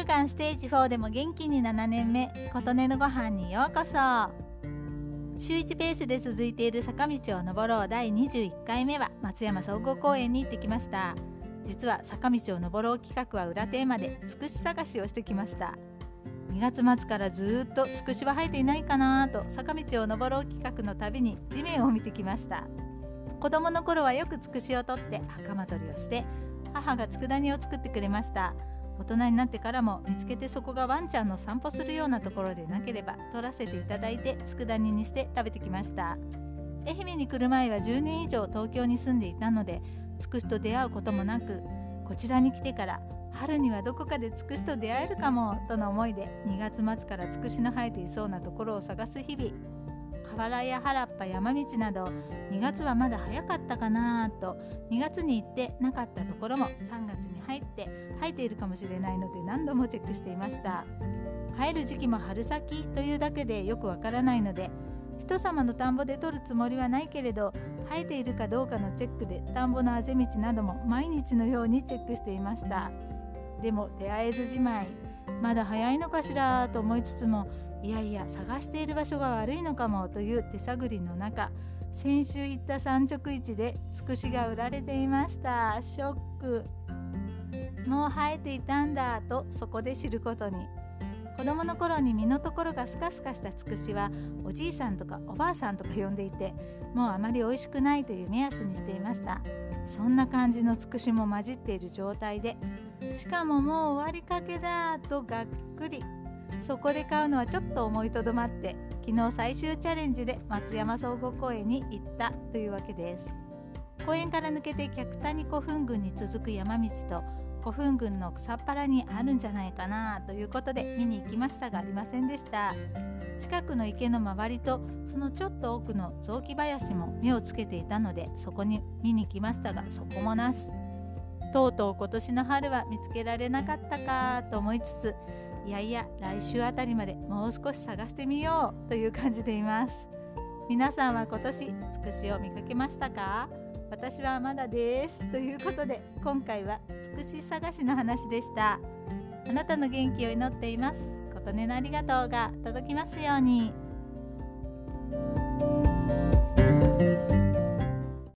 乳がんステージ4でも元気に7年目琴音のご飯にようこそ。週1ペースで続いている坂道を登ろう。第21回目は松山総合公園に行ってきました。実は坂道を登ろう企画は裏テーマでつくし探しをしてきました。2月末からずっとつくしは生えていないかなと坂道を登ろう企画のたびに地面を見てきました。子供の頃はよくつくしを取って袴取りをして母が佃煮を作ってくれました。大人になってからも見つけてそこがワンちゃんの散歩するようなところでなければ取らせていただいて佃煮にして食べてきました。愛媛に来る前は10年以上東京に住んでいたのでつくしと出会うこともなくこちらに来てから春にはどこかでつくしと出会えるかもとの思いで2月末からつくしの生えていそうなところを探す日々。河原や原っぱ山道など2月はまだ早かったかなと2月に行ってなかったところも3月に入って生えているかもしれないので何度もチェックしていました。生える時期も春先というだけでよくわからないので人様の田んぼで取るつもりはないけれど生えているかどうかのチェックで田んぼのあぜ道なども毎日のようにチェックしていました。でも出会えずじまい。まだ早いのかしらと思いつつもいやいや探している場所が悪いのかもという手探りの中先週行った産直市でつくしが売られていました。ショック。もう生えていたんだとそこで知ることに。子供の頃に身のところがスカスカしたつくしはおじいさんとかおばあさんとか呼んでいてもうあまり美味しくないという目安にしていました。そんな感じのつくしも混じっている状態でしかももう終わりかけだとがっくり。そこで買うのはちょっと思いとどまって昨日最終チャレンジで松山総合公園に行ったというわけです。公園から抜けて客谷古墳群に続く山道と古墳群の草っぱらにあるんじゃないかなということで見に行きましたがありませんでした。近くの池の周りとそのちょっと奥の雑木林も目をつけていたのでそこに見に来ましたがそこもなし。とうとう今年の春は見つけられなかったかと思いつついやいや来週あたりまでもう少し探してみようという感じでいます。皆さんは今年つくしを見かけましたか？私はまだですということで今回はつくし探しの話でした。あなたの元気を祈っています。琴音のありがとうが届きますように。